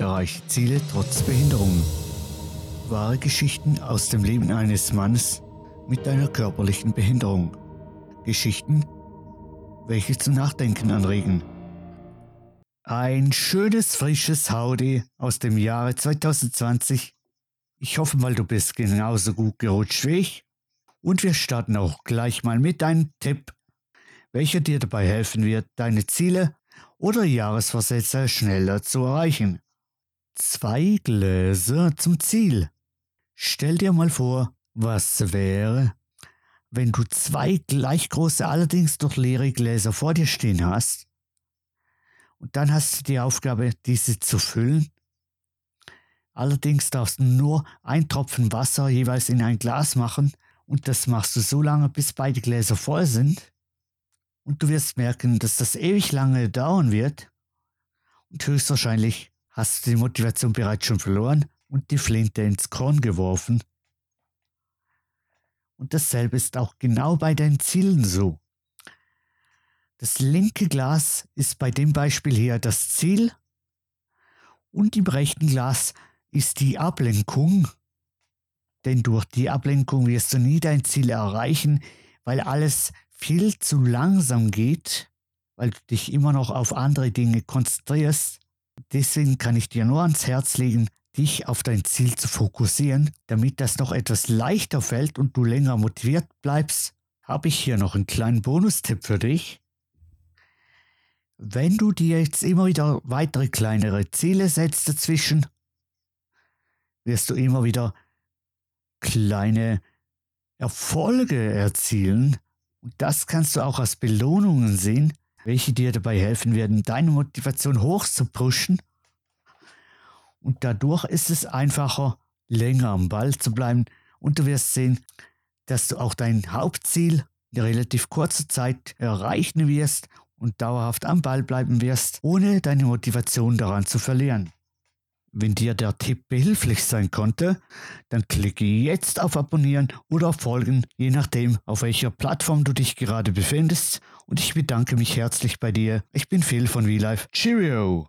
Erreiche Ziele trotz Behinderung. Wahre Geschichten aus dem Leben eines Mannes mit einer körperlichen Behinderung. Geschichten, welche zum Nachdenken anregen. Ein schönes, frisches Howdy aus dem Jahre 2020. Ich hoffe mal, du bist genauso gut gerutscht wie ich. Und wir starten auch gleich mal mit einem Tipp, welcher dir dabei helfen wird, deine Ziele oder Jahresvorsätze schneller zu erreichen. Zwei Gläser zum Ziel. Stell dir mal vor, was wäre, wenn du zwei gleich große, allerdings doch leere Gläser vor dir stehen hast. Und dann hast du die Aufgabe, diese zu füllen. Allerdings darfst du nur ein Tropfen Wasser jeweils in ein Glas machen und das machst du so lange, bis beide Gläser voll sind. Und du wirst merken, dass das ewig lange dauern wird. Und höchstwahrscheinlich hast du die Motivation bereits schon verloren und die Flinte ins Korn geworfen. Und dasselbe ist auch genau bei deinen Zielen so. Das linke Glas ist bei dem Beispiel hier das Ziel und im rechten Glas ist die Ablenkung, denn durch die Ablenkung wirst du nie dein Ziel erreichen, weil alles viel zu langsam geht, weil du dich immer noch auf andere Dinge konzentrierst. Deswegen kann ich dir nur ans Herz legen, dich auf dein Ziel zu fokussieren, damit das noch etwas leichter fällt und du länger motiviert bleibst, habe ich hier noch einen kleinen Bonustipp für dich. Wenn du dir jetzt immer wieder weitere kleinere Ziele setzt dazwischen, wirst du immer wieder kleine Erfolge erzielen. Und das kannst du auch als Belohnungen sehen, welche dir dabei helfen werden, deine Motivation hoch zu pushen und dadurch ist es einfacher, länger am Ball zu bleiben und du wirst sehen, dass du auch dein Hauptziel in relativ kurzer Zeit erreichen wirst und dauerhaft am Ball bleiben wirst, ohne deine Motivation daran zu verlieren. Wenn dir der Tipp behilflich sein konnte, dann klicke jetzt auf Abonnieren oder auf Folgen, je nachdem, auf welcher Plattform du dich gerade befindest. Und ich bedanke mich herzlich bei dir. Ich bin Phil von VLife. Cheerio!